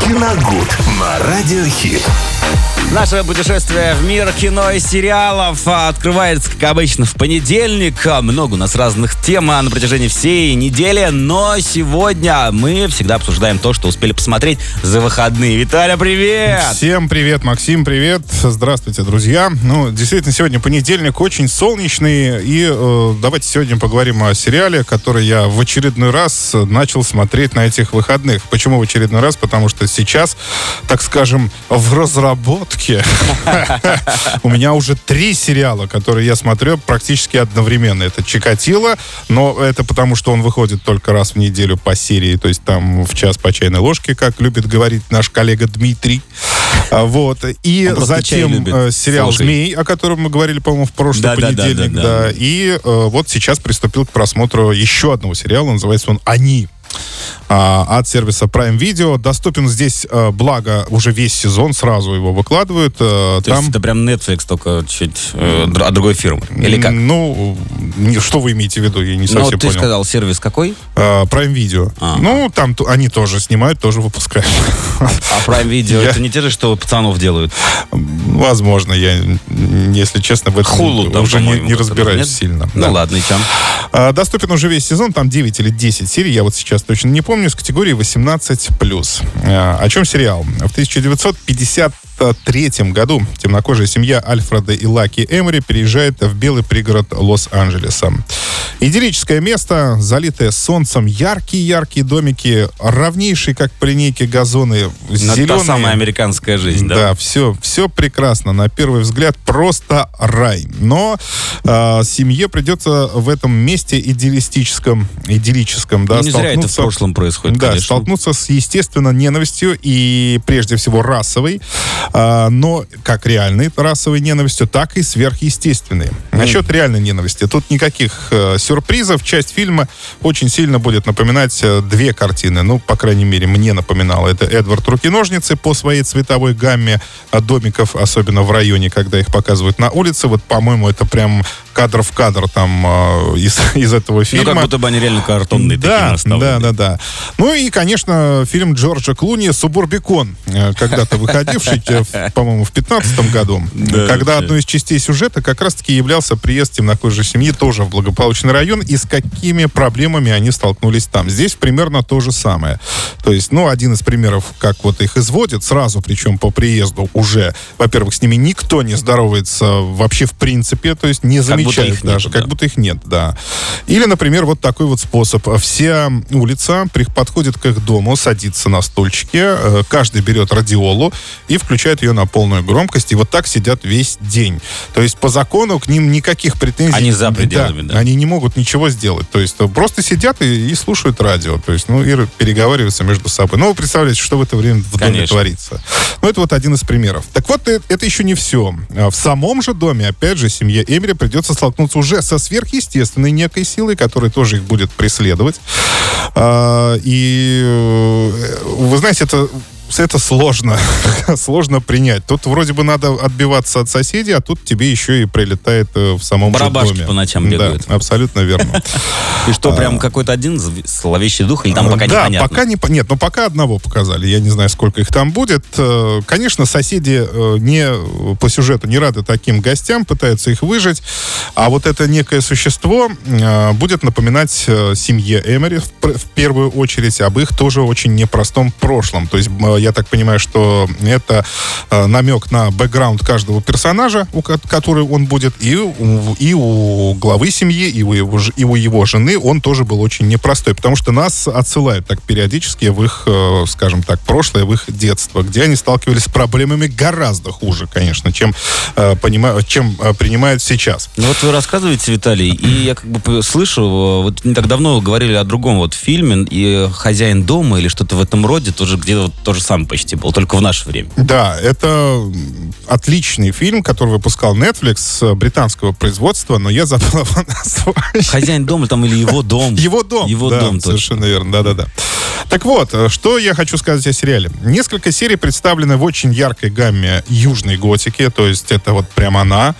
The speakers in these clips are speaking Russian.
Киногуд на Радиохит. Наше путешествие в мир кино и сериалов а, открывается, как обычно, в понедельник. А, Много у нас разных тем а, на протяжении всей недели, но сегодня мы всегда обсуждаем то, что успели посмотреть за выходные. Виталя, привет! Всем привет, Максим, привет. Здравствуйте, друзья. Ну, действительно, сегодня понедельник, очень солнечный. И э, давайте сегодня поговорим о сериале, который я в очередной раз начал смотреть на этих выходных. Почему в очередной раз? Потому что сейчас, так скажем, в разработке у меня уже три сериала, которые я смотрю практически одновременно. Это «Чикатило», но это потому, что он выходит только раз в неделю по серии, то есть там в час по чайной ложке, как любит говорить наш коллега Дмитрий. А, Вот. И затем э, сериал. «Змей», о котором мы говорили, по-моему, в прошлый Да, да, да, понедельник. да, да. И э, вот сейчас приступил к просмотру еще одного сериала, называется он «Они» от сервиса Prime Video. Доступен здесь, э, благо, уже весь сезон, сразу его выкладывают. Э, То есть это прям Netflix, только чуть э, от другой фирмы. Или как? Ну, что вы имеете в виду, я не Ну, совсем ты понял. сказал, сервис какой? Э, Prime Video. Ага. Ну, там они тоже снимают, тоже выпускают. А Prime Video Я- это не те же, что пацанов делают? Возможно, я, если честно, в этом Хулу там, уже не, не разбираюсь нет? сильно. Ну Да. ладно, и чем? А, Доступен уже весь сезон, там 9 или 10 серий, я вот сейчас точно не помню, с категории 18+. А, О чем сериал? В 1953 году темнокожая семья Альфреда и Лаки Эмори переезжает в белый пригород Лос-Анджелеса. Идиллическое место, залитое солнцем, яркие-яркие домики, равнейшие, как по линейке, газоны, Ну, это зеленые. та самая американская жизнь, да? Да, все, все прекрасно. На первый взгляд просто рай. Но э, семье придется в этом месте идеалистическом, идиллическом, да, Ну, не зря это в прошлом происходит, да, конечно. столкнуться с, естественно, ненавистью и, прежде всего, расовой, а, но как реальной расовой ненавистью, так и сверхъестественной. Насчет реальной ненависти. Тут никаких э, сюрпризов. Часть фильма очень сильно будет напоминать э, две картины. Ну, по крайней мере, мне напоминало. Это «Эдвард Руки-ножницы» по своей цветовой гамме э, домиков, особенно в районе, когда их показывают на улице. Вот, по-моему, это прям кадр в кадр там э, из, из этого Ну, фильма. как будто бы они реально картонные такие Да, наставлены. да, да, да. Ну и, конечно, фильм Джорджа Клуни «Субурбикон», э, когда-то выходивший, э, по-моему, в 15 году, Да, когда одной из частей сюжета как раз-таки являлся приезд темнокожей семьи тоже в благополучный район, и с какими проблемами они столкнулись там. Здесь примерно то же самое. То есть, ну, один из примеров, как вот их изводят сразу, причем по приезду уже, во-первых, с ними никто не здоровается вообще в принципе, то есть не Как будто их нету, даже, как да. будто их нет, да. Или, например, вот такой вот способ. Вся улица подходит к их дому, садится на стульчике, э, каждый берет радиолу и включает ее на полную громкость, и вот так сидят весь день. То есть по закону к ним никаких претензий... Они за пределами, да. Они не могут ничего сделать. То есть э, просто сидят и, и слушают радио, то есть, ну, и переговариваются между собой. Ну, вы представляете, что в это время в доме Конечно. творится. Ну, это вот один из примеров. Так вот, э, это еще не все. А В самом же доме, опять же, семье Эмери придется столкнуться уже со сверхъестественной некой силой, которая тоже их будет преследовать. А, И э, вы знаете, это это сложно, сложно принять. Тут вроде бы надо отбиваться от соседей, а тут тебе еще и прилетает э, в самом Барабашки доме. по ночам бегают. Да, абсолютно верно. И что, прям какой-то один зловещий дух, или там пока А. да, непонятно? пока не... Нет, ну пока одного показали. Я не знаю, сколько их там будет. Э, Конечно, соседи э, не по сюжету не рады таким гостям, пытаются их выжить. А вот это некое существо э, будет напоминать э, семье Эмери в, первую очередь об их тоже очень непростом прошлом. То есть э, я так понимаю, что это э, намек на бэкграунд каждого персонажа, который он будет, и и у главы семьи, и у, его, и у его жены он тоже был очень непростой, потому что нас отсылают так периодически в их, э, скажем так, прошлое, в их детство, где они сталкивались с проблемами гораздо хуже, конечно, чем, э, понима- чем принимают сейчас. Ну вот вы рассказываете, Виталий, и я как бы слышу, вот не так давно говорили о другом вот фильме, и «Хозяин дома» или что-то в этом роде, тоже где-то вот то самое почти был, только в наше время. Да, это отличный фильм, который выпускал Netflix э, британского производства, но я забыл его название. «Хозяин дома» там или «Его дом». Его дом. Его да, дом, точно. Совершенно верно, да-да-да. Так вот, э, что я хочу сказать о сериале. Несколько серий представлены в очень яркой гамме южной готики, то есть это вот прям она.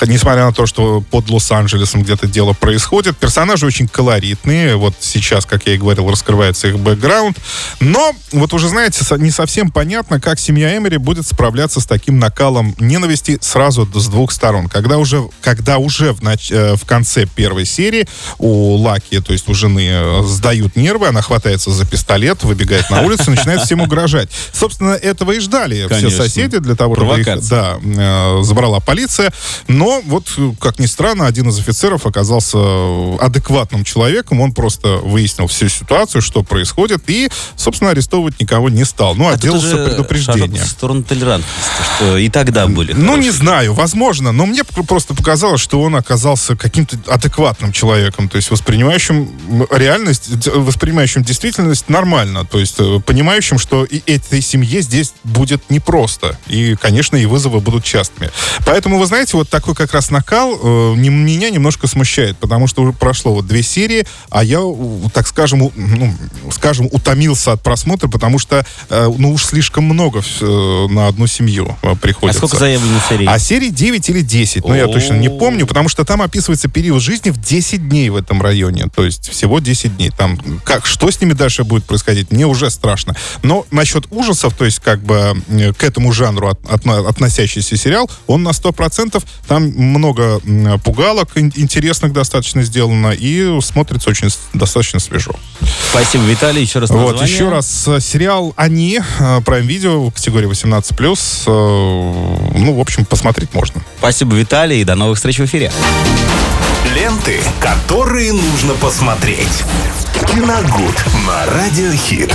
Несмотря на то, что под Лос-Анджелесом где-то дело происходит, персонажи очень колоритные. Вот сейчас, как я и говорил, раскрывается их бэкграунд. Но вот уже, знаете, не совсем понятно, как семья Эмери будет справляться с таким накалом ненависти сразу с двух сторон. Когда уже, когда уже в, нач... Э, в конце первой серии у Лаки, то есть у жены, э, сдают нервы, она хватается за пистолет, выбегает на улицу, начинает всем угрожать. Собственно, этого и ждали Конечно. все соседи для того, чтобы их, да, э, забрала полиция. Но вот, как ни странно, один из офицеров оказался адекватным человеком. Он просто выяснил всю ситуацию, что происходит, и, собственно, арестовывать никого не стал. Ну, а отделался предупреждением. в сторону толерантности, что и тогда были. Ну, хорошие. не знаю, возможно, но мне просто показалось, что он оказался каким-то адекватным человеком, то есть воспринимающим реальность, воспринимающим действительность нормально, то есть э, понимающим, что и этой семье здесь будет непросто. И, конечно, и вызовы будут частыми. Поэтому, вы знаете, вот такой как раз накал э, меня немножко смущает, потому что уже прошло вот две серии, а я, так скажем, ну, скажем, утомился от просмотра, потому что, э, ну, уж слишком много э, на одну семью э, приходится. А сколько заявлено серий? А серий 9 или 10, но я точно не помню, потому что там описывается период жизни в 10 дней в этом районе, то есть всего 10 дней. Там, как, что с ними дальше будет происходить, мне уже страшно. Но насчет ужасов, то есть как бы к этому жанру от, от, относящийся сериал, он на 100%, там много пугалок интересных достаточно сделано и смотрится очень достаточно свежо. Спасибо, Виталий, еще раз название. Вот, еще раз, э, сериал «Они», э, Prime Video, категория 18+, э, ну, в общем, посмотреть можно. Спасибо, Виталий, и до новых встреч в эфире. Ленты, которые нужно посмотреть. Киногуд на Радиохит.